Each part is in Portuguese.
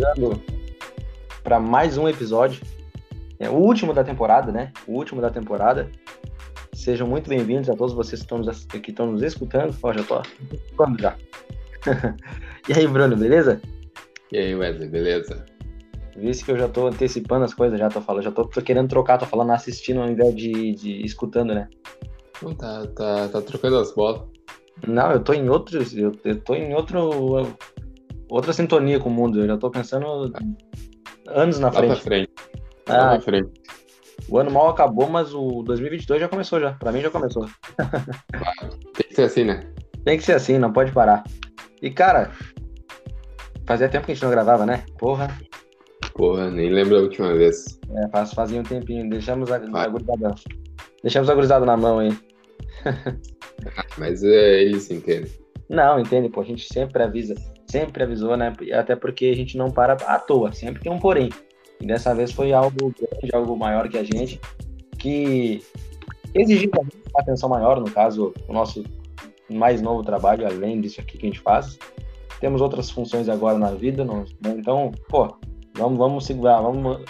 chegando para mais um episódio. É o último da temporada, né? O último da temporada. Sejam muito bem-vindos a todos vocês que estão nos, que estão nos escutando. Ó, já tô quando já. e aí, Bruno, beleza? E aí, Wesley, beleza? Visto que eu já tô antecipando as coisas, já tô falando, já tô, tô querendo trocar, tô falando assistindo ao invés de, de escutando, né? Não, tá, tá, tá trocando as bolas. Não, eu tô em outro. Eu, eu tô em outro. Outra sintonia com o mundo. Eu já tô pensando anos na Lá frente. pra frente. Ah, Lá pra frente. O ano mal acabou, mas o 2022 já começou já. Pra mim já começou. Tem que ser assim, né? Tem que ser assim, não pode parar. E cara, fazia tempo que a gente não gravava, né? Porra, Porra, nem lembro a última vez. é, faz, fazia um tempinho. Deixamos a, a gurizada. Deixamos a gurizada na mão aí. Mas é, eles entendem. Não, entende, pô, a gente sempre avisa, sempre avisou, né? Até porque a gente não para à toa, sempre tem um porém. E dessa vez foi algo grande, algo maior que a gente, que exigiu uma atenção maior, no caso, o nosso mais novo trabalho, além disso aqui que a gente faz. Temos outras funções agora na vida, não- então, pô, vamos, vamos segurar, vamos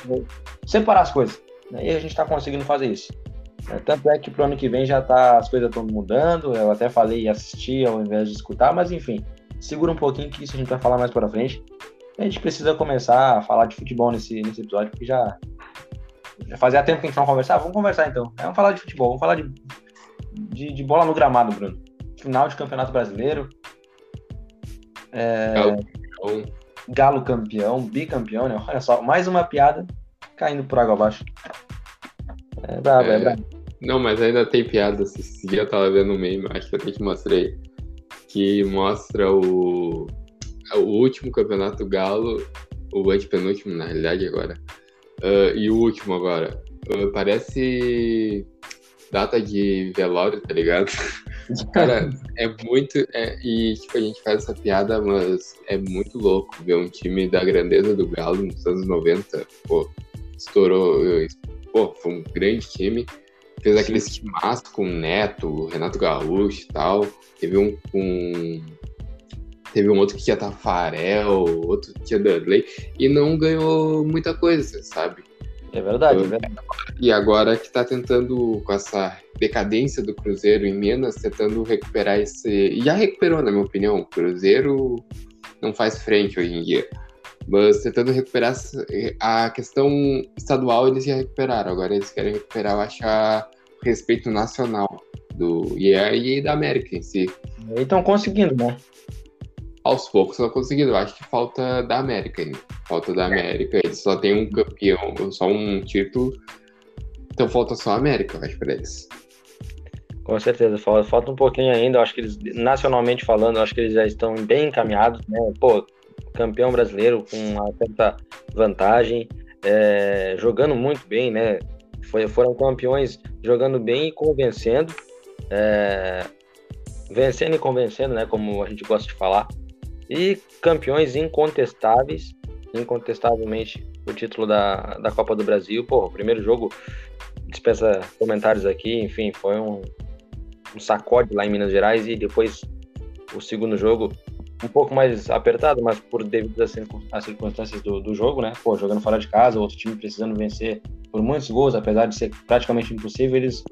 separar as coisas. né? E a gente está conseguindo fazer isso. É, Tanto é que pro ano que vem já tá, as coisas estão mudando. Eu até falei assistir ao invés de escutar, mas enfim, segura um pouquinho que isso a gente vai falar mais pra frente. A gente precisa começar a falar de futebol nesse, nesse episódio, porque já, já fazia tempo que a gente não conversava. Vamos conversar então. É, vamos falar de futebol, vamos falar de, de, de bola no gramado, Bruno. Final de campeonato brasileiro. É, Galo campeão, bicampeão, né? Olha só, mais uma piada caindo por água abaixo. É brabo, é, É. brabo. não, mas ainda tem piada. Dia eu tava vendo um meme, acho que eu até te mostrei. Que mostra o, o último campeonato Galo, o antepenúltimo, na realidade, agora. Ah, e o último agora. Ah, parece data de velório, tá ligado? Cara, é muito. é- e tipo, a gente faz essa piada, mas é muito louco ver um time da grandeza do Galo nos anos 90. Pô, estourou. Pô, foi um grande time. Fez Sim. aqueles timaços com o Neto, Renato Gaúcho e tal. Teve um com. Teve um outro que tinha Tafarel, outro que tinha Dudley. E não ganhou muita coisa, sabe? É verdade, é verdade. E agora que tá tentando, com essa decadência do Cruzeiro em Minas, tentando recuperar esse. Já recuperou, na minha opinião. O Cruzeiro não faz frente hoje em dia. Mas tentando recuperar essa- a questão estadual, eles já recuperaram. Agora eles querem recuperar, eu acho, a- o respeito nacional do e, a- e da América em si. E estão conseguindo, né? Aos poucos estão conseguindo. Eu acho que falta da América ainda. Falta da América. Eles só tem um campeão, só um título. Então falta só a América, eu acho, pra eles. Com certeza, falta, falta um pouquinho ainda. Eu acho que eles, nacionalmente falando, acho que eles já estão bem encaminhados, né? Pô, campeão brasileiro com uma certa vantagem, é, jogando muito bem, né? Foi, foram campeões jogando bem e convencendo, é, vencendo e convencendo, né? Como a gente gosta de falar. E campeões incontestáveis, incontestavelmente o título da, da Copa do Brasil. Pô, o primeiro jogo dispensa comentários aqui, enfim, foi um, um sacode lá em Minas Gerais e depois o segundo jogo um pouco mais apertado, mas por devido às circun- às circunstâncias do, do jogo, né? Pô, jogando fora de casa, outro time precisando vencer por muitos gols, apesar de ser praticamente impossível, eles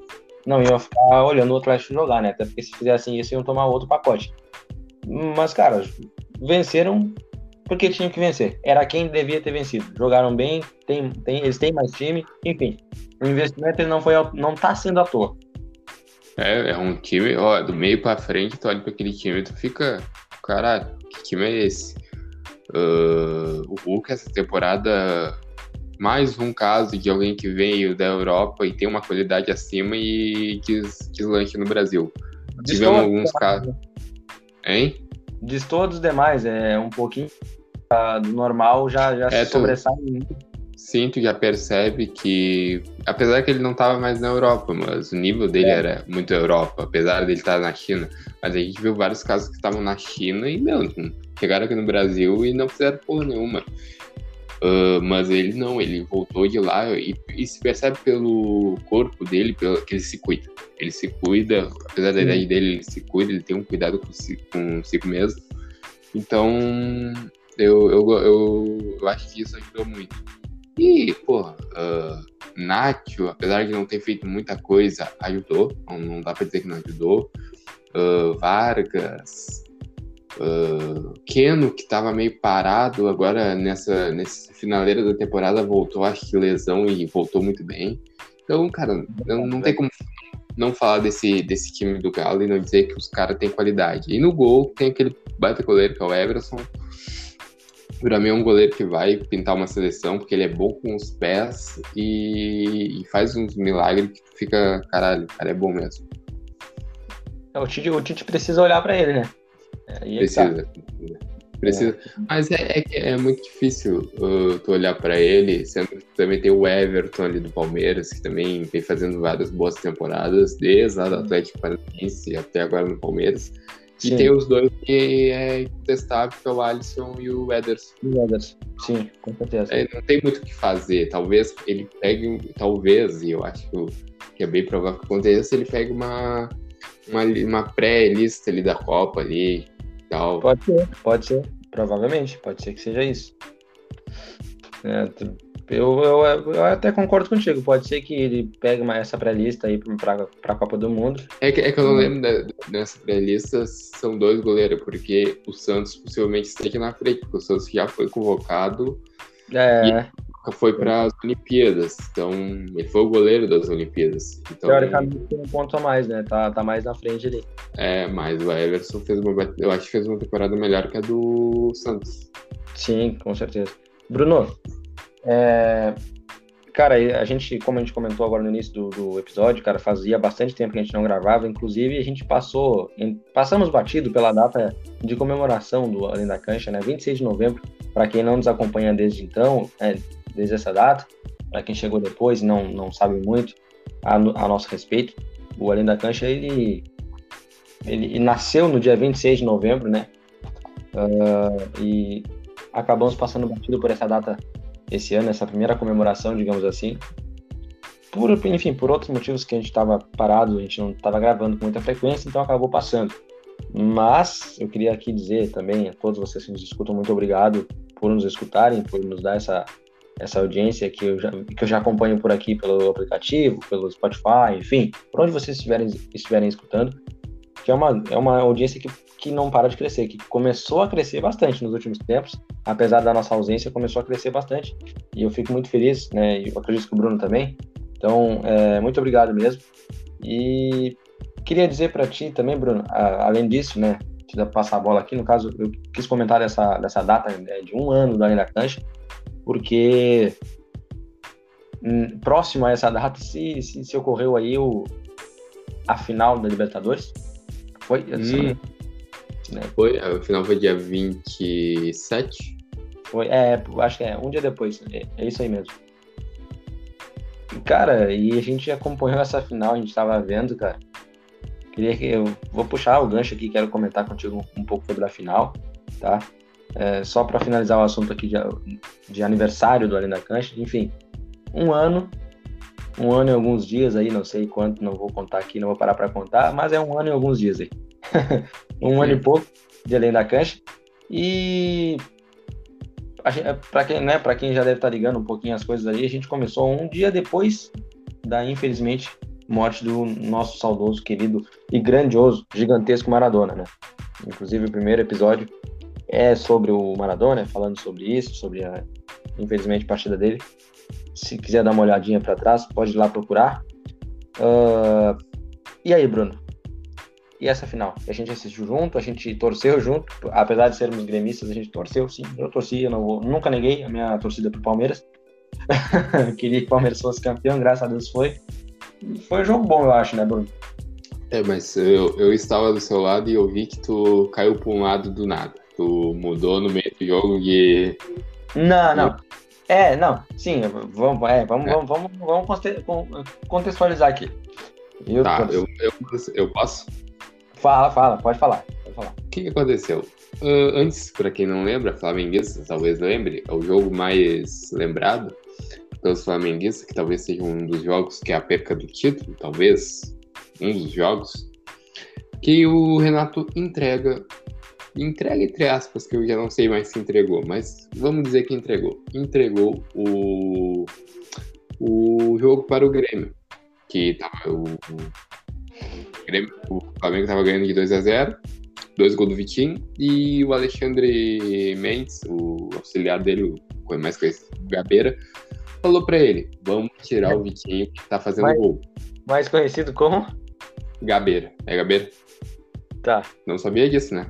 não iam ficar olhando o Atlético jogar, né? Até porque se fizessem isso, iam tomar outro pacote. Mas, cara, venceram porque tinham que vencer. Era quem devia ter vencido. Jogaram bem, tem, tem, eles têm mais time, enfim. O investimento não foi não tá sendo à toa. É, é um time, ó, do meio pra frente, tu olha pra aquele time tu fica, caralho, que time é esse? Ah, o Hulk essa temporada, mais um caso de alguém que veio da Europa e tem uma qualidade acima e des, deslanche no Brasil. Tivemos Distou- alguns casos. Hein? Distou dos demais, é um pouquinho ah, do normal, já, já É, sobressai muito. Sim, tu já percebe que, apesar que ele não estava mais na Europa, mas o nível dele É. era muito Europa, apesar dele estar na China. Mas a gente viu vários casos que estavam na China e, meu, chegaram aqui no Brasil e não fizeram porra nenhuma. Ah, mas ele não, ele voltou de lá e, e se percebe pelo corpo dele pelo, que ele se cuida. Ele se cuida, apesar da idade dele, ele se cuida, ele tem um cuidado consigo, consigo mesmo. Então, Eu, eu, eu, eu acho que isso ajudou muito. E, pô, uh, Nacho, apesar de não ter feito muita coisa, ajudou. Não, não dá pra dizer que não ajudou. Uh, Vargas, uh, Keno, que tava meio parado, agora nessa, nessa finaleira da temporada voltou, acho que lesão e voltou muito bem. Então, cara, não, não tem como não falar desse, desse time do Galo e não dizer que os caras têm qualidade. E no gol tem aquele baita goleiro que é o Everson. Pra mim é um goleiro que vai pintar uma seleção, porque ele é bom com os pés e, e faz uns milagres que fica, caralho, o cara é bom mesmo. É, o Tite, o Tite precisa olhar para ele, né? É, precisa. Precisa. É. Mas é, é, é, muito difícil uh, tu olhar para ele, sendo que também tem o Everton ali do Palmeiras, que também vem fazendo várias boas temporadas, desde lá do Atlético Paranaense até agora no Palmeiras. Sim. E tem os dois que é incontestável, que é o Alisson e o Ederson. O Ederson, sim, com certeza. É, não tem muito o que fazer. Talvez ele pegue, talvez, e eu acho que é bem provável que aconteça, ele pegue uma, uma, uma pré-lista ali da Copa ali, tal. Pode ser, pode ser. Provavelmente, pode ser que seja isso. É, eu, eu, eu, até concordo contigo. Pode ser que ele pegue uma, essa pré-lista aí para a Copa do Mundo. É que, é que eu não lembro da, dessa pré-lista, são dois goleiros, porque o Santos possivelmente esteja na frente, porque o Santos já foi convocado. É foi para as Olimpíadas, então ele foi o goleiro das Olimpíadas. Então, Teoricamente tem um ponto a mais, né? Tá, tá mais na frente ali. É, mas o Everson fez uma, eu acho que fez uma temporada melhor que a do Santos. Sim, com certeza. Bruno, é, cara, a gente, como a gente comentou agora no início do, do, episódio, cara, fazia bastante tempo que a gente não gravava, inclusive a gente passou, passamos batido pela data de comemoração do Além da Cancha, né? 26 de novembro, para quem não nos acompanha desde então, é, desde essa data. Para quem chegou depois e não, não sabe muito a, a nosso respeito, o Além da Cancha ele, ele, ele nasceu no dia 26 de novembro, né? Uh, e acabamos passando batido por essa data esse ano, essa primeira comemoração, digamos assim. Por, enfim, por outros motivos que a gente estava parado, a gente não estava gravando com muita frequência, então acabou passando. Mas eu queria aqui dizer também a todos vocês que nos escutam, muito obrigado por nos escutarem, por nos dar essa, essa audiência que eu, já, que eu já acompanho por aqui pelo aplicativo, pelo Spotify, enfim, por onde vocês estiverem, estiverem escutando, que é uma, é uma audiência que, que não para de crescer, que começou a crescer bastante nos últimos tempos, apesar da nossa ausência, começou a crescer bastante, e eu fico muito feliz, né, e eu acredito que o Bruno também, então, é, muito obrigado mesmo, e queria dizer para ti também, Bruno, a, além disso, né, te passar a bola aqui, no caso, eu quis comentar dessa, dessa data né, de um ano da Arena Cancha, porque hum, próximo a essa data, se, se, se, ocorreu aí o, a final da Libertadores, foi? Hum, né? Foi, a final foi dia 27? Foi, é, acho que é, um dia depois, é, é isso aí mesmo. Cara, e a gente acompanhou essa final, a gente estava vendo, cara. Queria que eu vou puxar o gancho aqui, quero comentar contigo um, um pouco sobre a final, tá? É, só para finalizar o assunto aqui de, de aniversário do Além da Cancha, enfim, um ano, um ano e alguns dias aí, não sei quanto, não vou contar aqui, não vou parar para contar, mas é um ano e alguns dias aí. um Sim. ano e pouco de Além da Cancha. E para quem, né, quem já deve estar tá ligando um pouquinho as coisas aí, a gente começou um dia depois da infelizmente morte do nosso saudoso, querido e grandioso, gigantesco Maradona, né? Inclusive o primeiro episódio é sobre o Maradona, falando sobre isso, sobre a, infelizmente, partida dele. Se quiser dar uma olhadinha para trás, pode ir lá procurar. Uh, e aí, Bruno? E essa final? A gente assistiu junto, a gente torceu junto, apesar de sermos gremistas, a gente torceu, sim. Eu torci, eu não vou, nunca neguei a minha torcida pro Palmeiras. Queria que o Palmeiras fosse campeão, graças a Deus foi. Foi um jogo bom, eu acho, né, Bruno? É, mas eu, eu estava do seu lado e eu vi que tu caiu para um lado do nada tu mudou no meio do jogo e. Não, não. É, não, sim, vamos, é, vamos, é. vamos, vamos, vamos contextualizar aqui. Eu, tá, eu, eu, eu, posso? Fala, fala, pode falar. Pode falar. O que, que aconteceu? Uh, antes, para quem não lembra, flamenguista talvez lembre, é o jogo mais lembrado pelos flamenguistas, que talvez seja um dos jogos que é a perca do título, talvez um dos jogos, que o Renato entrega entrega entre aspas, que eu já não sei mais se entregou, mas vamos dizer que entregou. Entregou o, o jogo para o Grêmio, que tava o, o, Grêmio, o Flamengo estava ganhando de 2 a 0 dois gols do Vitinho, e o Alexandre Mendes, o auxiliar dele, o mais conhecido, o Gabeira, falou para ele, vamos tirar o Vitinho que tá fazendo mais, gol. Mais conhecido como? Gabeira. É Gabeira? Tá. Não sabia disso, né?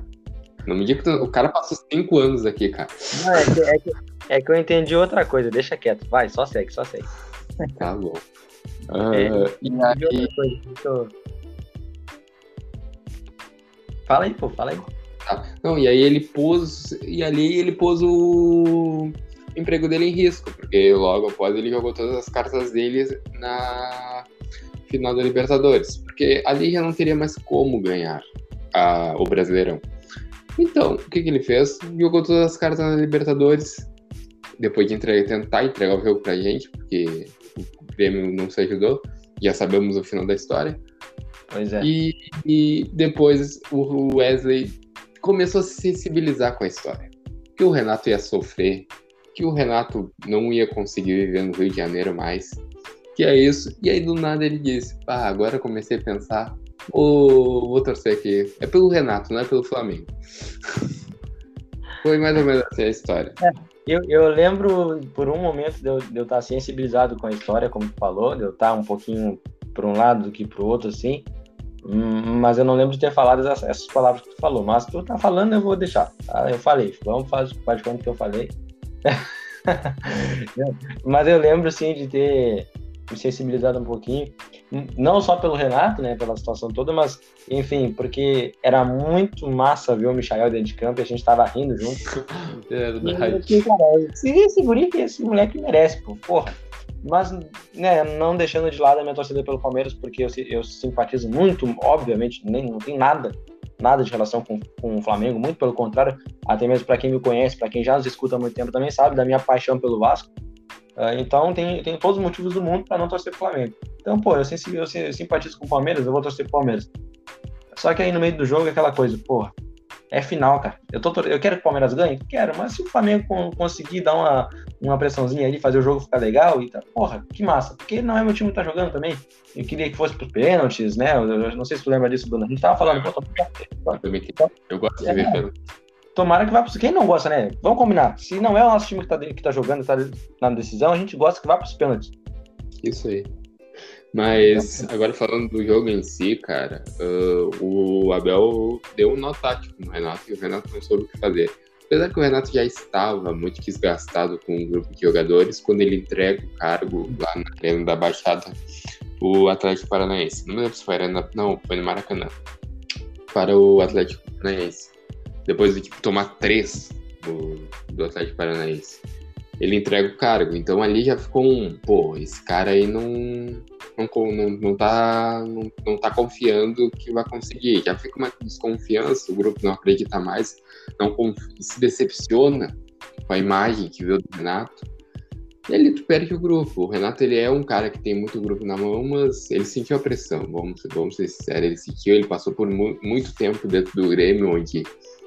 Não me diga que o cara passou cinco anos aqui, cara. Não, é, que, é, que, é que eu entendi outra coisa, deixa quieto. Vai, só segue, só segue. Tá bom. Uh, é, e aí... Coisa, Fala aí, pô, fala aí. Tá. Não, e aí ele pôs. E ali ele pôs o emprego dele em risco, porque logo após ele jogou todas as cartas dele na final da Libertadores. Porque ali já não teria mais como ganhar a, o Brasileirão. Então, o que, que ele fez? Jogou todas as cartas na Libertadores, depois de entregar, tentar entregar o jogo pra gente, porque o Grêmio não se ajudou, já sabemos o final da história. Pois é. E, e depois o Wesley começou a se sensibilizar com a história. Que o Renato ia sofrer, que o Renato não ia conseguir viver no Rio de Janeiro mais. Que é isso. E aí do nada ele disse: Ah, agora comecei a pensar, oh, vou torcer aqui. É pelo Renato, não é pelo Flamengo. Foi mais ou menos assim a história. É, eu, eu lembro por um momento de eu, de eu estar sensibilizado com a história, como tu falou, de eu estar um pouquinho para um lado do que para o outro, assim. Hum, mas eu não lembro de ter falado essas, essas, palavras que tu falou. Mas tu tá falando, eu vou deixar. Tá? Eu falei, vamos fazer parte quando que eu falei. mas eu lembro, assim, de ter me sensibilizado um pouquinho, não só pelo Renato, né, pela situação toda, mas, enfim, porque era muito massa ver o Michael dentro de campo e a gente tava rindo junto. É, verdade. E, cara, esse guri que esse moleque merece, pô, porra mas né, não deixando de lado a minha torcida pelo Palmeiras, porque eu, eu simpatizo muito, obviamente, nem, não tem nada, nada de relação com, com o Flamengo, muito pelo contrário, até mesmo para quem me conhece, para quem já nos escuta há muito tempo também sabe da minha paixão pelo Vasco. Uh, então tem, tem todos os motivos do mundo para não torcer pro Flamengo. Então, pô, eu, eu, eu simpatizo com o Palmeiras, eu vou torcer pro Palmeiras. Só que aí no meio do jogo é aquela coisa, porra, é final, cara. Eu, tô, eu quero que o Palmeiras ganhe? Quero, mas se o Flamengo conseguir dar uma, uma pressãozinha ali, fazer o jogo ficar legal, e tá, porra, que massa. Porque não é meu time que tá jogando também. Eu queria que fosse pros pênaltis, né? Eu, eu não sei se tu lembra disso, Bruno. A gente tava falando. Eu, eu gosto de ver é, Tomara que vá pros. Quem não gosta, né? Vamos combinar. Se não é o nosso time que tá, que tá jogando, tá na decisão, a gente gosta que vá pros pênaltis. Isso aí. Mas agora falando do jogo em si, cara, uh, o Abel deu um nó tático no Renato e o Renato não soube o que fazer. Apesar que o Renato já estava muito desgastado com o grupo de jogadores, quando ele entrega o cargo lá na arena da Baixada, o Atlético Paranaense. Não lembro se foi arena, não, foi no Maracanã. Para o Atlético Paranaense. Depois de tipo, tomar três do, do Atlético Paranaense ele entrega o cargo. Então ali já ficou um, pô, esse cara aí não não, não, não, tá, não, não tá confiando que vai conseguir. Já fica uma desconfiança, o grupo não acredita mais, não se decepciona com a imagem que viu do Renato. E ali tu perde o grupo. O Renato ele é um cara que tem muito grupo na mão, mas ele sentiu a pressão, vamos, vamos ser sinceros. Ele sentiu, ele passou por mu muito tempo dentro do Grêmio, onde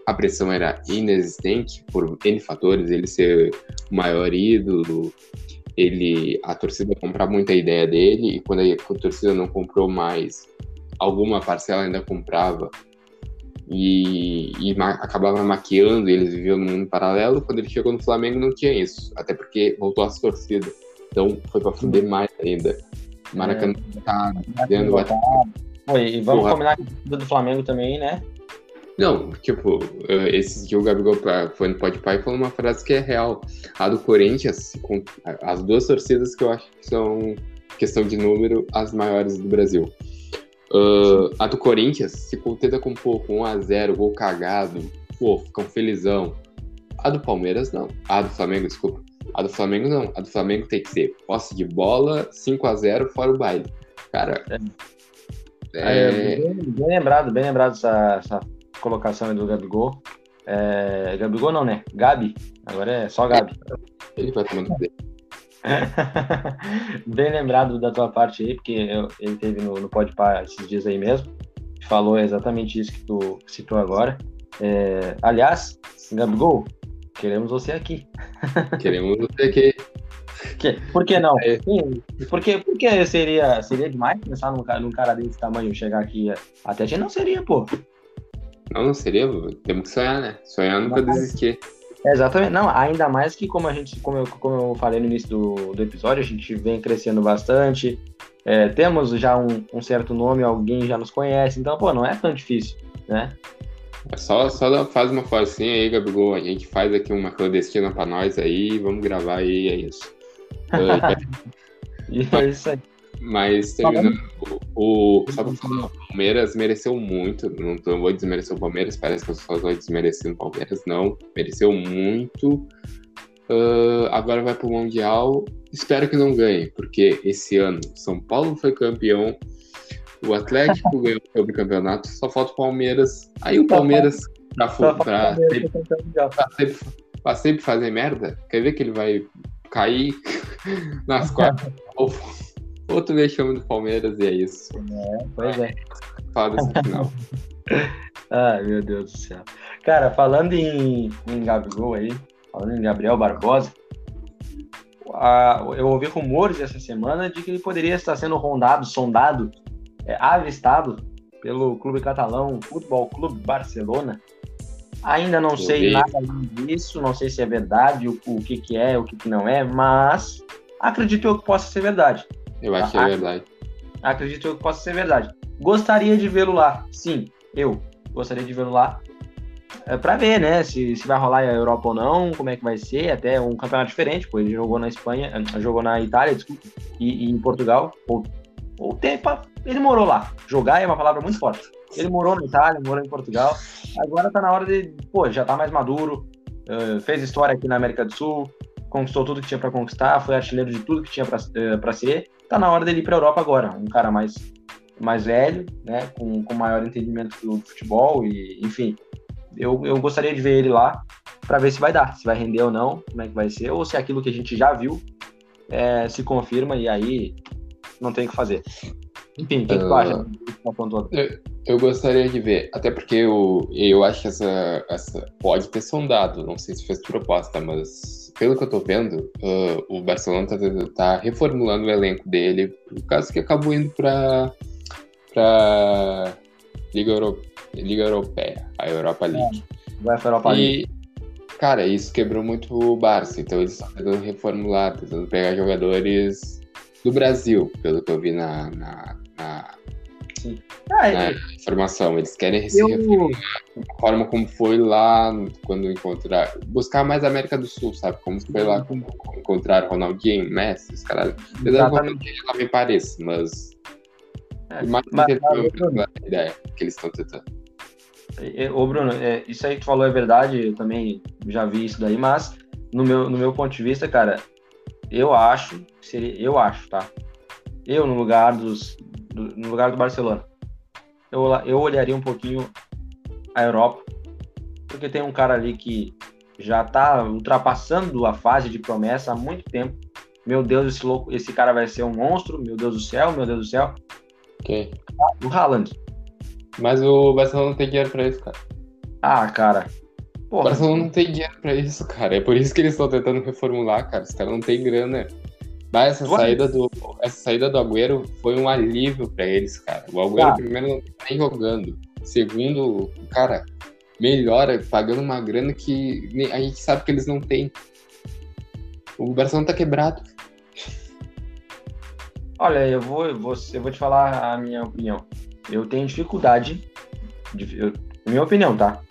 a pressão era inexistente por N fatores, ele ser o maior ídolo, ele a torcida comprava muita ideia dele e quando a, torcida não comprou mais, alguma parcela ainda comprava e, e ma acabava maquiando, eles viviam num mundo paralelo. Quando ele chegou no Flamengo não tinha isso, até porque voltou às torcidas. Então foi para fuder mais ainda. Maracanã é, tá dando. Foi, e vamos Porra. combinar com do Flamengo também, né? Não, tipo, esse que o Gabigol foi no Podpah e falou uma frase que é real. A do Corinthians, as duas torcidas que eu acho que são, questão de número, as maiores do Brasil. Uh, a do Corinthians se contenta com um pouco, 1x0, gol cagado, pô, ficam felizão. A do Palmeiras, não. A do Flamengo, desculpa. A do Flamengo, não. A do Flamengo tem que ser posse de bola, 5x0, fora o baile. Cara. É... É... Bem, bem, lembrado, bem lembrado essa, essa colocação do Gabigol. É, Gabigol não, né? Gabi. Agora é só Gabi. Ele vai dele. Bem lembrado da tua parte aí, porque eu, ele teve no, no Podpah esses dias aí mesmo. Falou exatamente isso que tu citou agora. É, aliás, Gabigol, queremos você aqui. Queremos você aqui. Que, por que não? É. Porque, porque seria, seria demais pensar num, num cara desse tamanho chegar aqui até a gente? Não seria, pô. Não, não seria. Temos que sonhar, né? Sonhar nunca desistir. exatamente. Não, ainda mais que como a gente, como eu, como eu falei no início do, do episódio, a gente vem crescendo bastante. É, temos já um, um, certo nome, alguém já nos conhece, então, pô, não é tão difícil, né? É só, só faz uma forcinha aí, Gabigol. A gente faz aqui uma clandestina pra nós aí, vamos gravar aí, é isso. é isso aí. Mas terminando, o, o, só pra falar, o Palmeiras mereceu muito. Não, não vou desmerecer o Palmeiras, parece que eu só vou desmerecer o Palmeiras, não. Mereceu muito. Uh, agora vai pro Mundial. Espero que não ganhe, porque esse ano São Paulo foi campeão, o Atlético ganhou o campeonato, só falta o Palmeiras. Aí o Palmeiras, pra, pra, pra, sempre, pra, sempre, pra sempre fazer merda, quer ver que ele vai cair nas quartas? Outro vexame do Palmeiras e é isso. É, pois é. Fala desse final. Ai, meu Deus do céu. Cara, falando em, em Gabigol aí, falando em Gabriel Barbosa, a, eu ouvi rumores essa semana de que ele poderia estar sendo rondado, sondado, é, avistado pelo clube catalão Futebol Clube Barcelona. Ainda não eu sei vi. nada disso, não sei se é verdade, o, o que, que é, o que, que não é, mas acredito eu que possa ser verdade. Eu acho que é verdade. Acredito eu que possa ser verdade. Gostaria de vê-lo lá, sim, eu gostaria de vê-lo lá é, para ver, né, se, se vai rolar a Europa ou não, como é que vai ser, até um campeonato diferente, pois ele jogou na Espanha, eh, jogou na Itália, desculpa, e, e em Portugal, ou, ou tempo, ele morou lá. Jogar é uma palavra muito forte. Ele morou na Itália, morou em Portugal, agora tá na hora de, pô, já tá mais maduro, uh, fez história aqui na América do Sul, conquistou tudo que tinha para conquistar, foi artilheiro de tudo que tinha para uh, ser, tá na hora dele ir para Europa agora, um cara mais mais velho, né, com, com maior entendimento do futebol e, enfim, eu, eu gostaria de ver ele lá para ver se vai dar, se vai render ou não, como é que vai ser, ou se aquilo que a gente já viu é, se confirma e aí não tem o que fazer. Enfim, o que, uh, que tu acha? Eu, eu, gostaria de ver, até porque eu, eu acho que essa, essa pode ter sondado, não sei se fez proposta, mas pelo que eu tô vendo, uh, o Barcelona tá, tá, reformulando o elenco dele, por causa que acabou indo pra, pra Liga Europeia Liga Europeia, a Europa League. É, vai para a Europa League. E, cara, isso quebrou muito o Barça, então eles estão tentando reformular, tentando pegar jogadores do Brasil, pelo que eu vi na, na, na, ah, na informação. Eles querem se eu... a forma como foi lá quando encontrar. Buscar mais a América do Sul, sabe? Como foi lá como encontrar Ronaldinho, Messi, os caras. Apesar que Ronaldinho lá me parece, mas. É, mais mas, mas, a ideia que eles estão tentando. Ô, Bruno, é, isso aí que tu falou é verdade, eu também já vi isso daí, mas no meu, no meu ponto de vista, cara, eu acho, seria, eu acho, tá? Eu, no lugar dos, do, no lugar do Barcelona, eu, eu olharia um pouquinho a Europa, porque tem um cara ali que já tá ultrapassando a fase de promessa há muito tempo. Meu Deus, esse, louco, esse cara vai ser um monstro, meu Deus do céu, meu Deus do céu. Quem? O Haaland. Mas o Barcelona não tem dinheiro pra isso, cara. Ah, cara. Porra. O Barcelona não tem dinheiro pra isso, cara. É por isso que eles estão tentando reformular, cara. Os caras não têm grana. Mas essa saída, do, essa saída do Agüero foi um alívio pra eles, cara. O Agüero, ah. primeiro, não tá nem jogando. Segundo, cara, melhora pagando uma grana que a gente sabe que eles não têm. O Barcelona tá quebrado. Olha, eu vou, eu vou, eu vou te falar a minha opinião eu tenho dificuldade, de, eu, minha opinião, tá?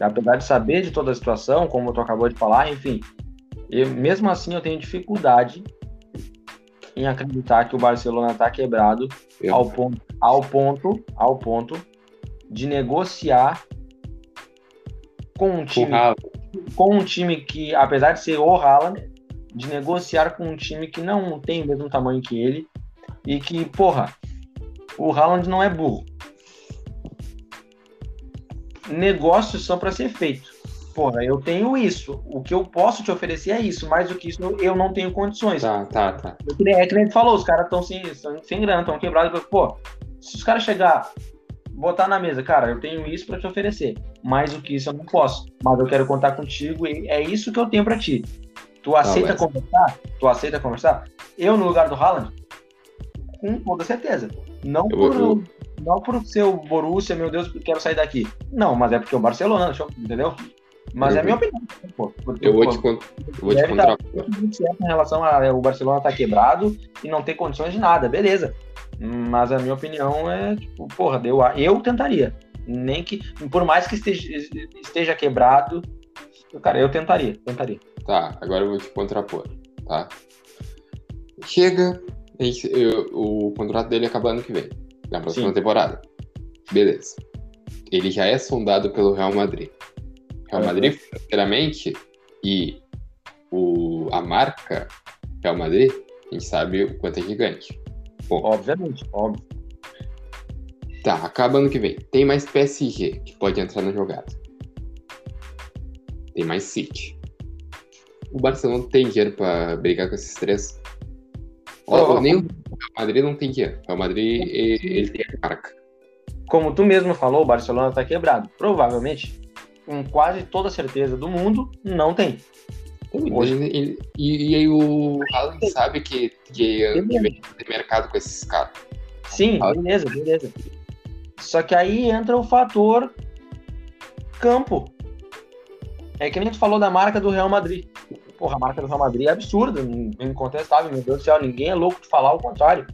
Apesar de saber de toda a situação, como tu acabou de falar, enfim, eu, mesmo assim eu tenho dificuldade em acreditar que o Barcelona está quebrado eu... ao ponto, ao ponto, ao ponto de negociar com um time, com um time que, apesar de ser o Haaland, de negociar com um time que não tem o mesmo tamanho que ele e que, porra, o Haaland não é burro. Negócios são para ser feitos. Porra, eu tenho isso. O que eu posso te oferecer é isso. Mais do que isso, eu não tenho condições. Tá, tá, tá. É que nem falou, os caras estão sem, sem grana, estão quebrados. Pô, se os caras chegar, botar na mesa, cara, eu tenho isso para te oferecer, mais do que isso eu não posso, mas eu quero contar contigo e é isso que eu tenho para ti. Tu aceita ah, conversar? Tu aceita conversar? Eu, no lugar do Haaland, com toda certeza. Não eu, por, eu... não por ser o Borussia, meu Deus, quero sair daqui. Não, mas é porque o Barcelona, entendeu? Mas eu é a minha opinião. Pô, eu vou te, eu vou te contar. Em relação ao Barcelona estar tá quebrado e não ter condições de nada, beleza. Mas a minha opinião é, tipo, porra, eu, eu tentaria. Nem que, por mais que esteja, esteja quebrado, cara, eu tentaria, tentaria. Tá, agora eu vou te contrapor, tá? Chega, eu, o contrato dele acaba ano que vem, na próxima Sim. temporada. Beleza. Ele já é sondado pelo Real Madrid. Real Madrid, financeiramente, e o, a marca Real Madrid, a gente sabe o quanto é gigante. Bom, Obviamente, óbvio. Tá, acaba ano que vem. Tem mais PSG que pode entrar na jogada. Tem mais City. O Barcelona tem dinheiro pra brigar com esses três. Oh, nem o Real Madrid não tem dinheiro. O Real Madrid, ele, ele tem a marca. Como tu mesmo falou, o Barcelona tá quebrado. Provavelmente, com quase toda certeza do mundo, não tem. Hoje, ele, e, e, aí o Haaland sabe que, que, vem ter mercado com esses caras. Sim, beleza, beleza. Só que aí entra o fator campo. É que nem tu falou da marca do Real Madrid. Porra, a marca do Real Madrid é absurda, incontestável, meu Deus do céu, ninguém é louco de falar o contrário.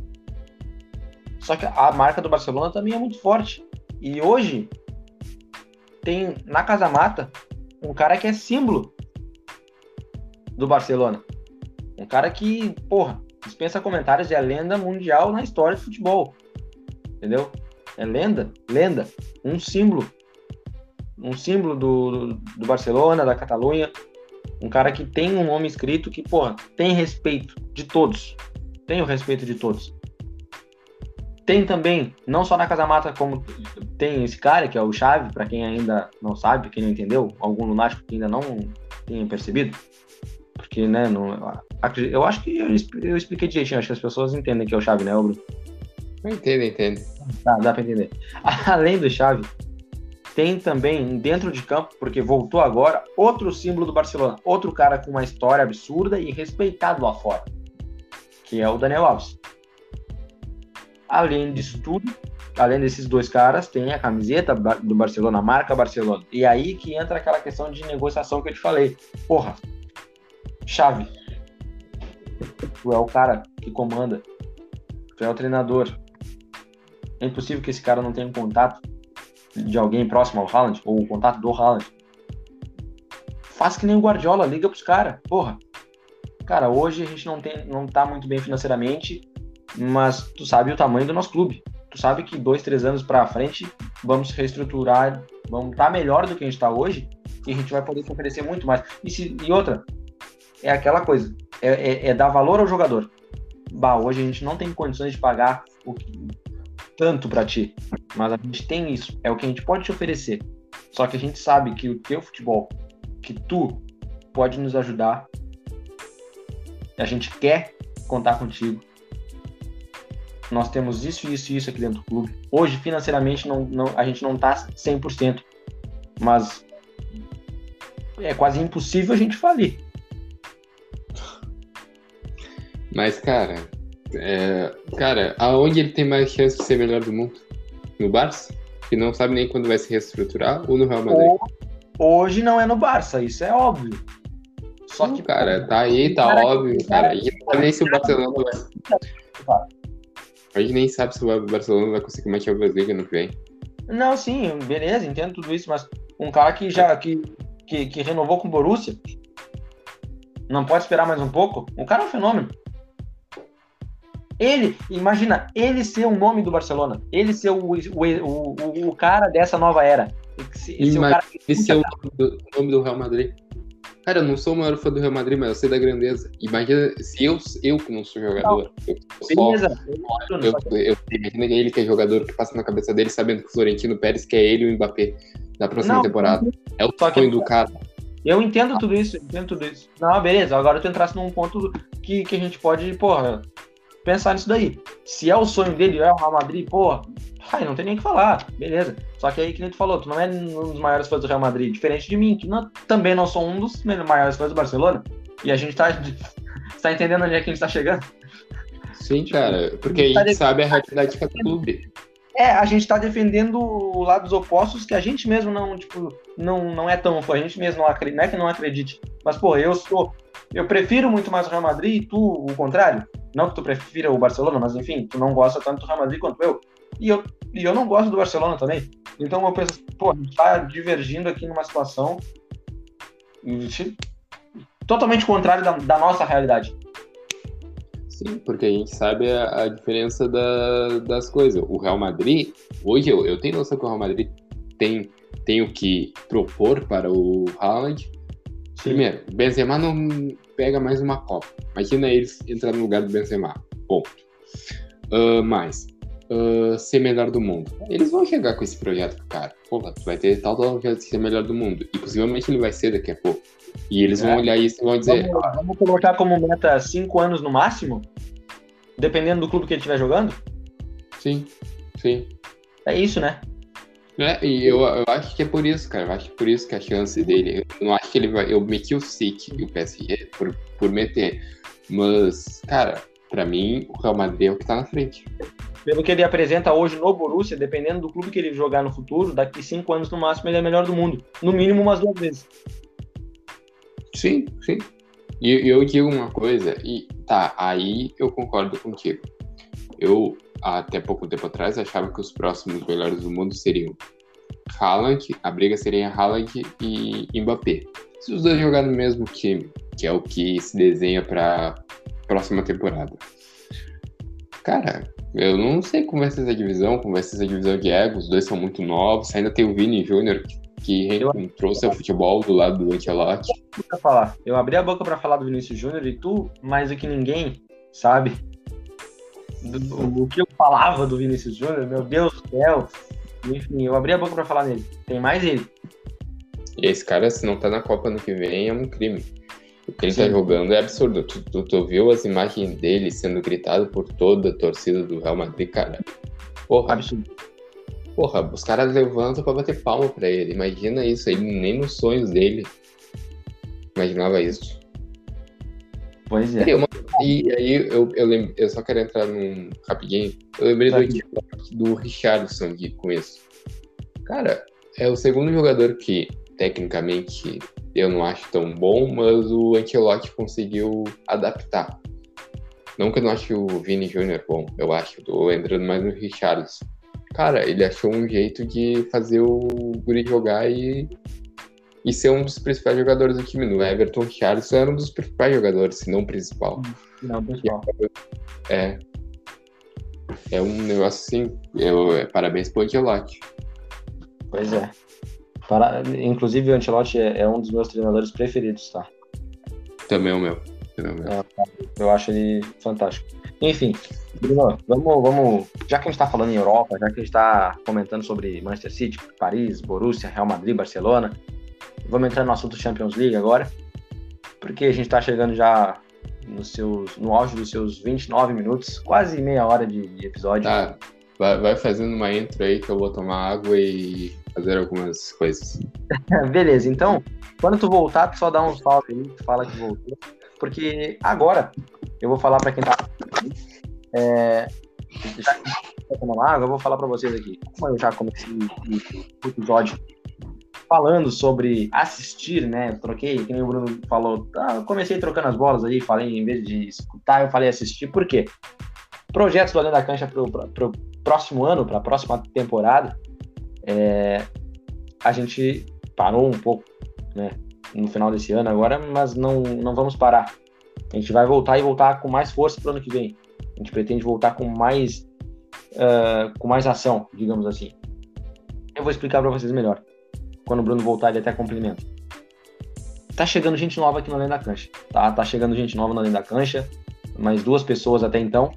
Só que a marca do Barcelona também é muito forte. E hoje tem na Casa Mata um cara que é símbolo do Barcelona. Um cara que, porra, dispensa comentários, é lenda mundial na história de futebol. Entendeu? É lenda, lenda, um símbolo. Um símbolo do, do Barcelona, da Catalunha. Um cara que tem um nome escrito que, porra, tem respeito de todos. Tem o respeito de todos. Tem também, não só na Casa Mata, como tem esse cara, que é o Chave, para quem ainda não sabe, quem não entendeu, algum lunático que ainda não tenha percebido. Porque, né, não, eu acho que eu, eu expliquei direitinho, acho que as pessoas entendem que é o Chave, né, Bruno? Entendo, entendo. Dá, dá pra entender. Além do Chave, tem também dentro de campo, porque voltou agora, outro símbolo do Barcelona, outro cara com uma história absurda e respeitado lá fora, que é o Daniel Alves. Além disso tudo, além desses dois caras, tem a camiseta do Barcelona, a marca Barcelona. E aí que entra aquela questão de negociação que eu te falei. Porra, chave. Tu é o cara que comanda. Tu é o treinador. É impossível que esse cara não tenha um contato de alguém próximo ao Haaland, ou o contato do Haaland. Faz que nem o Guardiola, liga pros caras. Porra. Cara, hoje a gente não, tem, não tá muito bem financeiramente, mas tu sabe o tamanho do nosso clube. Tu sabe que dois, três anos para frente vamos reestruturar, vamos estar tá melhor do que a gente está hoje e a gente vai poder oferecer muito mais. E, se, e outra, é aquela coisa, é, é, é, dar valor ao jogador. Bah, hoje a gente não tem condições de pagar o que, tanto para ti, mas a gente tem isso, é o que a gente pode te oferecer. Só que a gente sabe que o teu futebol, que tu pode nos ajudar, a gente quer contar contigo nós temos isso, isso e isso aqui dentro do clube. Hoje, financeiramente, não, não, a gente não está 100%, mas é quase impossível a gente falir. Mas, cara, é, cara, aonde ele tem mais chance de ser melhor do mundo? No Barça? Que não sabe nem quando vai se reestruturar ou no Real Madrid? Hoje não é no Barça, isso é óbvio. Só que, cara, tá aí, tá cara, óbvio, cara. E não sabe nem se o Barcelona vai. A gente nem sabe se o Barcelona vai conseguir uma Champions League no que vem. Não, sim, beleza, entendo tudo isso, mas um cara que já que, que, que renovou com o Borussia não pode esperar mais um pouco? O cara é um fenômeno. Ele, imagina, ele ser o nome do Barcelona, ele ser o, o, o, o cara dessa nova era. Ele ser o, cara ele ser o nome do, nome do Real Madrid. Cara, eu não sou o maior fã do Real Madrid, mas eu sei da grandeza. Imagina se eu, eu que não sou jogador. Não. Eu, Beleza. Só, eu, eu, eu, imagina ele que é jogador que passa na cabeça dele sabendo que o Florentino Pérez que é ele e o Mbappé da próxima não, temporada. É o sonho do cara. Eu entendo tudo isso, entendo tudo isso. Não, beleza. Agora tu entrasse num ponto que, que a gente pode, porra, pensar nisso daí. Se é o sonho dele, é o Real Madrid, pô, ai, não tem nem o que falar, beleza. Só que aí, que nem tu falou, tu não é um dos maiores fãs do Real Madrid, diferente de mim, que não, também não sou um dos maiores fãs do Barcelona. E a gente tá, tá entendendo onde é que a gente tá chegando? Sim, cara, porque a gente, a gente tá sabe a realidade de cada clube. É, a gente tá defendendo lados opostos que a gente mesmo não, tipo, não, não é tão fã, a gente mesmo não acredita, não é que não acredite. Mas, pô, eu sou. Eu prefiro muito mais o Real Madrid e tu o contrário. Não que tu prefira o Barcelona, mas enfim, tu não gosta tanto do Real Madrid quanto eu. E eu, e eu não gosto do Barcelona também. Então eu penso, pô, a gente tá divergindo aqui numa situação totalmente contrária da, da nossa realidade. Sim, porque a gente sabe a, a diferença da, das coisas. O Real Madrid, hoje eu, eu tenho noção que o Real Madrid tem, tem o que propor para o Haaland. Primeiro, o Benzema não pega mais uma Copa. Imagina eles entrar no lugar do Benzema. Ponto. Uh, mais, uh, ser melhor do mundo. Eles vão chegar com esse projeto pro cara. Porra, tu vai ter tal projeto de ser melhor do mundo. E possivelmente ele vai ser daqui a pouco. E eles vão é. olhar isso e vão dizer. Vamos, vamos, colocar como meta cinco anos no máximo? Dependendo do clube que ele estiver jogando? Sim, sim. É isso, né? É, e eu, eu acho que é por isso, cara. Eu acho que é por isso que a chance dele. Eu não acho que ele vai. Eu meti o City e o PSG por, por meter. Mas, cara, pra mim, o Real Madrid é o que tá na frente. Pelo que ele apresenta hoje no Borussia, dependendo do clube que ele jogar no futuro, daqui cinco anos no máximo ele é melhor do mundo. No mínimo umas duas vezes. Sim, sim. E eu digo uma coisa, e tá, aí eu concordo contigo. Eu, até pouco tempo atrás, achava que os próximos melhores do mundo seriam Haaland, a briga seria Haaland e Mbappé. Se os dois jogarem no mesmo time, que é o que se desenha para próxima temporada. Cara, eu não sei como vai ser essa divisão, como vai ser essa divisão de ego, os dois são muito novos, ainda tem o Vini Júnior, que reencontrou seu futebol do lado do Ancelotti. falar. Eu abri a boca para falar do Vinícius Júnior e tu, mais do que ninguém, sabe? Do, o que eu falava do Vinícius Júnior, meu Deus do céu. Enfim, eu abri a boca para falar nele. Tem mais ele. E esse cara, se não tá na Copa no que vem, é um crime. O que ele tá Sim. tá jogando é absurdo. Tu, tu, tu, viu as imagens dele sendo gritado por toda a torcida do Real Madrid, cara? Porra. Absurdo. Porra, os caras levantam pra bater palma pra ele. Imagina isso aí, nem nos sonhos dele imaginava isso. Pois é. E, aí eu, eu, lembro, eu só quero entrar num rapidinho. Eu lembrei do, do Richardson aqui com isso. Cara, é o segundo jogador que, tecnicamente, eu não acho tão bom, mas o Ancelotti conseguiu adaptar. Não que eu não ache o Vini Jr. bom, eu acho, tô entrando mais no Richardson. Cara, ele achou um jeito de fazer o Guri jogar e, e ser um dos principais jogadores do time. No Everton Charles era um dos principais jogadores, se não o principal. Não, principal. É. É um negócio assim. Eu, é, parabéns pro Ancelotti. Pois é. Para, inclusive, o Ancelotti é, é, um dos meus treinadores preferidos, tá? Também é o meu. Também é o meu. É, eu acho ele fantástico. Enfim, Bruno, vamos, vamos. Já que a gente está falando em Europa, já que a gente está comentando sobre Manchester City, Paris, Borussia, Real Madrid, Barcelona, vamos entrar no assunto Champions League agora, porque a gente está chegando já no, seus, no auge dos seus 29 minutos, quase meia hora de, de episódio. Tá, vai, vai, fazendo uma intro aí que eu vou tomar água e fazer algumas coisas. Beleza, então, quando tu voltar, tu só dá um salve aí, tu fala que voltou, porque agora eu vou falar para quem tá. É, já que tá tomando água, eu vou falar para vocês aqui. Como eu já comecei o episódio falando sobre assistir, né? Eu troquei, que nem o Bruno falou, tá, eu comecei trocando as bolas aí, falei, em vez de escutar, eu falei assistir, por quê? Projetos do Além da Cancha para o próximo ano, para a próxima temporada, é, a gente parou um pouco, né? No final desse ano agora, mas não, não vamos parar. A gente vai voltar e voltar com mais força para o ano que vem. A gente pretende voltar com mais, uh, com mais ação, digamos assim. Eu vou explicar para vocês melhor. Quando o Bruno voltar, ele até complementa. Tá chegando gente nova aqui no Além da Cancha. Tá, tá chegando gente nova no Além da Cancha. Mais duas pessoas até então.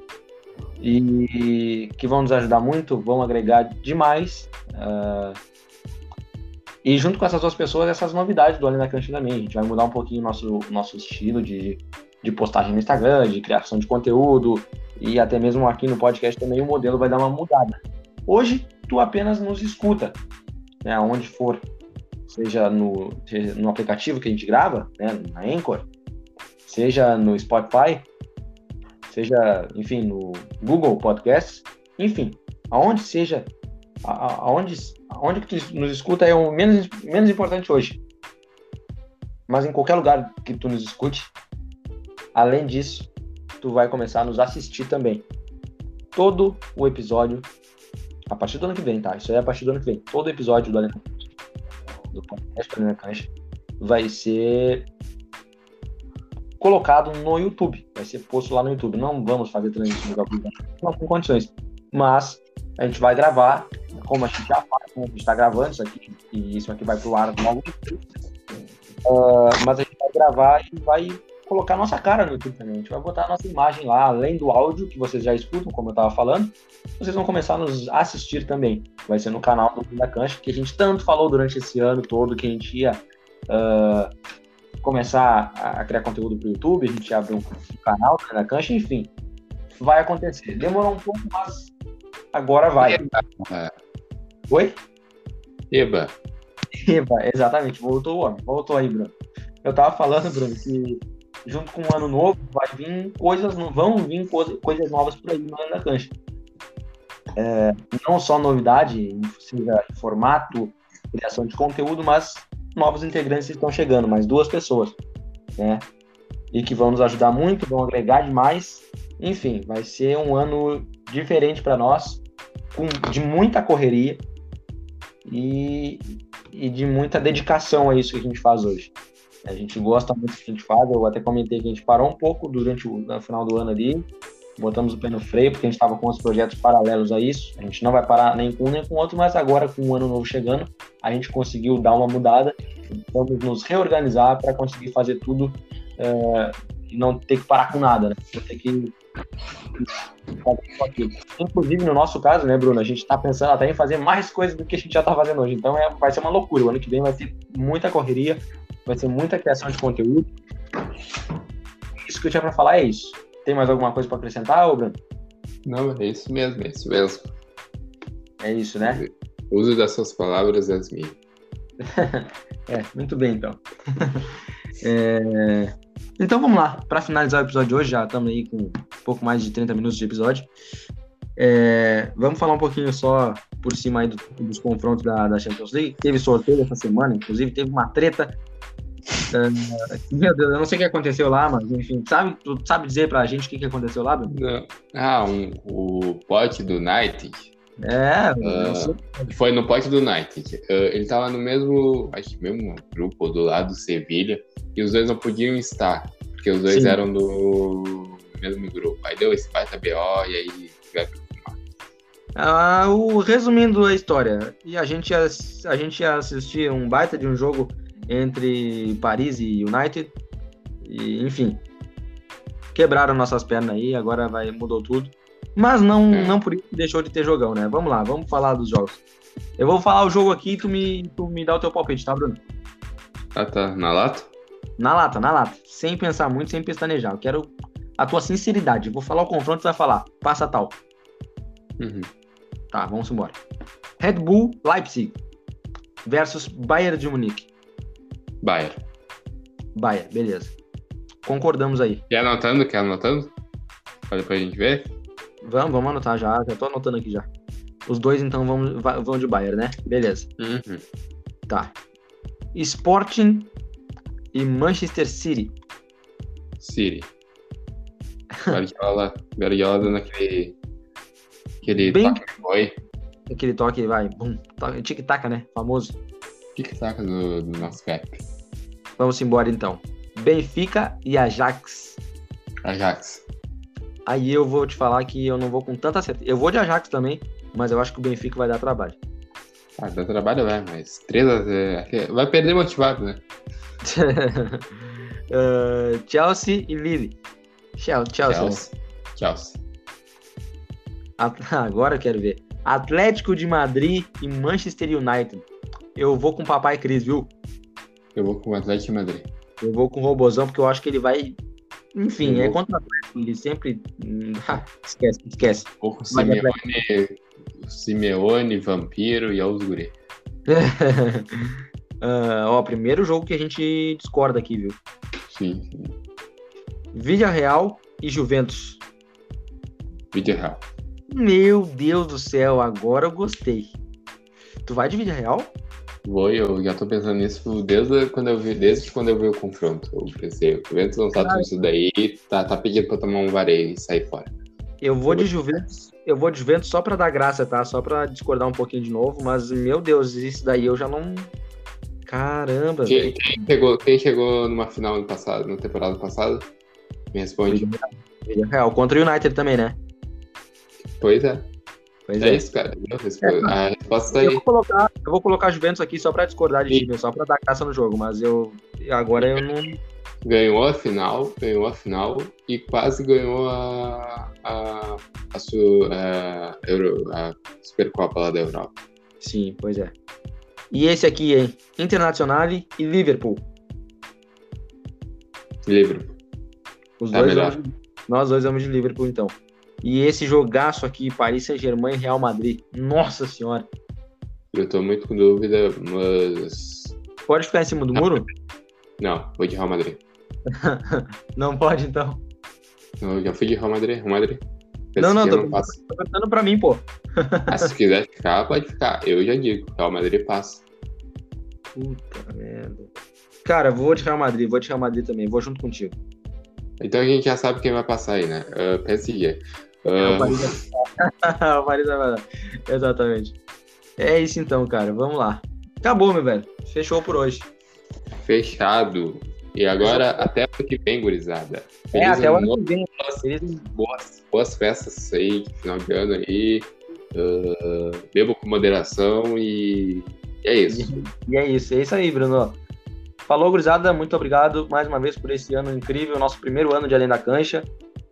E que vão nos ajudar muito, vão agregar demais. Uh, e junto com essas duas pessoas, essas novidades do Além da Cancha também. A gente vai mudar um pouquinho o nosso, nosso estilo de, de postagem no Instagram, de criação de conteúdo e até mesmo aqui no podcast também o modelo vai dar uma mudada. Hoje, tu apenas nos escuta, né, onde for, seja no, seja no aplicativo que a gente grava, né, na Anchor, seja no Spotify, seja, enfim, no Google Podcasts, enfim, aonde seja, aonde, aonde que tu nos escuta é o menos, menos importante hoje. Mas em qualquer lugar que tu nos escute, além disso, tu vai começar a nos assistir também. Todo o episódio, a partir do ano que vem, tá? Isso aí é a partir do ano que vem. Todo episódio do Arena do podcast do Cancha, vai ser colocado no YouTube. Vai ser posto lá no YouTube. Não vamos fazer transmissão não com condições. Mas a gente vai gravar, como a gente já faz, né? a gente está gravando isso aqui, e isso aqui vai pro ar logo. Uh, mas a gente vai gravar e vai colocar nossa cara no YouTube também. A gente vai botar a nossa imagem lá, além do áudio que vocês já escutam, como eu estava falando, vocês vão começar a nos assistir também. Vai ser no canal do da Cancha, que a gente tanto falou durante esse ano todo que a gente ia uh, começar a criar conteúdo para o YouTube, a gente abrir um canal da Cancha, enfim. Vai acontecer. Demorou um pouco, mas agora vai. Eba. Oi? Eba. Eba, exatamente. Voltou o homem. Voltou aí, Bruno. Eu tava falando, Bruno, que junto com o ano novo, vai vir coisas, vão vir coisas novas por aí no ano da cancha. É, não só novidade, seja formato, criação de conteúdo, mas novos integrantes estão chegando, mais duas pessoas, né? E que vão nos ajudar muito, vão agregar demais. Enfim, vai ser um ano diferente para nós, com, de muita correria e, e de muita dedicação a isso que a gente faz hoje. A gente gosta muito do que a gente faz. Eu até comentei que a gente parou um pouco durante o final do ano ali. Botamos o pé no freio, porque a gente estava com os projetos paralelos a isso. A gente não vai parar nem com um nem com outro, mas agora, com o ano novo chegando, a gente conseguiu dar uma mudada. Vamos nos reorganizar para conseguir fazer tudo é, e não ter que parar com nada, né? Ter que Inclusive, no nosso caso, né, Bruno, a gente está pensando até em fazer mais coisas do que a gente já está fazendo hoje. Então, é, vai ser uma loucura. O ano que vem vai ter muita correria, vai ser muita criação de conteúdo. Isso que eu tinha para falar é isso. Tem mais alguma coisa para acrescentar, Bruno? Não, é isso mesmo, é isso mesmo. É isso, né? Uso das suas palavras as minhas. é, muito bem, então. é... Então vamos lá, para finalizar o episódio de hoje, já estamos aí com um pouco mais de 30 minutos de episódio. É... Vamos falar um pouquinho só por cima aí do, dos confrontos da, da Champions League. Teve sorteio essa semana, inclusive teve uma treta Uh, meu Deus, eu não sei o que aconteceu lá, mas enfim, sabe, tu sabe dizer pra gente o que, que aconteceu lá, Bruno? Ah, um, o pote do United. É, uh, foi no pote do United. Uh, ele tava no mesmo, acho que mesmo grupo do lado do Sevilha, e os dois não podiam estar, porque os dois Sim. eram do mesmo grupo. Aí deu esse baita BO e aí vai ah, o, resumindo a história, e a gente, ia, a gente ia assistir um baita de um jogo entre Paris e United. E, enfim, quebraram nossas pernas aí, agora vai mudou tudo. Mas não, é. não por isso deixou de ter jogão, né? Vamos lá, vamos falar dos jogos. Eu vou falar o jogo aqui e tu me, tu me dá o teu palpite, tá, Bruno? Ah, tá. Na lata? Na lata, na lata. Sem pensar muito, sem pestanejar. Eu quero a tua sinceridade. vou falar o confronto, tu vai falar. Passa tal. Uhum. Tá, vamos embora. Red Bull Leipzig versus Bayern de Munique. Bayern. Bayern, beleza. Concordamos aí. Quer anotando? Quer anotando? Pra depois a gente ver? Vamos, vamos anotar já. Já tô anotando aqui já. Os dois, então, vão, vão de Bayern, né? Beleza. Uhum. Tá. Sporting e Manchester City. City. Guardiola, Guardiola dando aquele, aquele Bem... toque foi. Aquele toque, vai, tic-tac, né? Famoso. Tic-tac do, do nosso cap. Vamos embora então. Benfica e Ajax. Ajax. Aí eu vou te falar que eu não vou com tanta certeza. Eu vou de Ajax também, mas eu acho que o Benfica vai dar trabalho. Ah, dá trabalho vai, mas 3 a 0. Vai perder motivado, né? uh, Chelsea e Lille. Chelsea. Chelsea. Chelsea. Agora eu quero ver. Atlético de Madrid e Manchester United. Eu vou com o Papai Cris, viu? Eu vou com o Atlético de Madrid. Eu vou com o Robozão, porque eu acho que ele vai Enfim, é contra o Atlético, ele sempre. esquece, esquece. O Simeone, Simeone, Vampiro e os guri. uh, ó, primeiro jogo que a gente discorda aqui, viu? Sim. Vídea Real e Juventus. Vídea Real. Meu Deus do céu, agora eu gostei. Tu vai de Vídea Real? Vou, eu já tô pensando nisso desde quando eu vi, desde quando eu vi o confronto. Eu pensei, o Juventus não tá tudo isso daí, tá, tá pedindo pra tomar um vareio e sair fora. Eu vou de Juventus, eu vou de Juventus só pra dar graça, tá? Só pra discordar um pouquinho de novo, mas meu Deus, isso daí eu já não. Caramba, quem, quem, chegou, quem chegou numa final no passado, na temporada passada? Me responde. Real, contra o United também, né? Pois é. Pois é, é isso, cara. A resposta tá aí. Eu vou, colocar, eu vou colocar Juventus aqui só pra discordar de time, só pra dar caça no jogo, mas eu agora eu não. Ganhou a final, ganhou a final e quase ganhou a, a, a, a, Euro, a Supercopa lá da Europa. Sim, pois é. E esse aqui, hein? Internacional e Liverpool. Liverpool. Os tá dois vamos, nós dois vamos de Liverpool, então. E esse jogaço aqui, Paris Saint-Germain e Real Madrid. Nossa senhora. Eu tô muito com dúvida, mas. Pode ficar em cima do muro? Não, vou de Real Madrid. não pode, então. Eu já fui de Real Madrid, Real Madrid. Esse não, não, tô, não tô perguntando pra mim, pô. ah, se quiser ficar, pode ficar. Eu já digo, Real Madrid passa. Puta merda. Cara, vou de Real Madrid, vou de Real Madrid também, vou junto contigo. Então a gente já sabe quem vai passar aí, né? Uh, PSG. Uh... o Paris vai Exatamente. É isso então, cara. Vamos lá. Acabou, meu velho. Fechou por hoje. Fechado. E agora, até o que vem, gurizada. Feliz é, até o ano que vem. Boas, boas festas aí, final de ano aí. Uh, bebo com moderação e é isso. E, e é isso, é isso aí, Bruno. Falou, gurizada. Muito obrigado mais uma vez por esse ano incrível, nosso primeiro ano de Além da Cancha.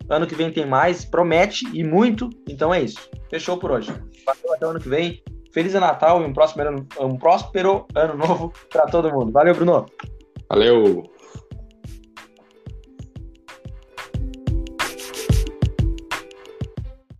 Ano que vem tem mais, promete e muito. Então é isso. Fechou por hoje. Valeu, até o ano que vem. Feliz Natal e um próximo ano, um próspero ano novo para todo mundo. Valeu, Bruno. Valeu.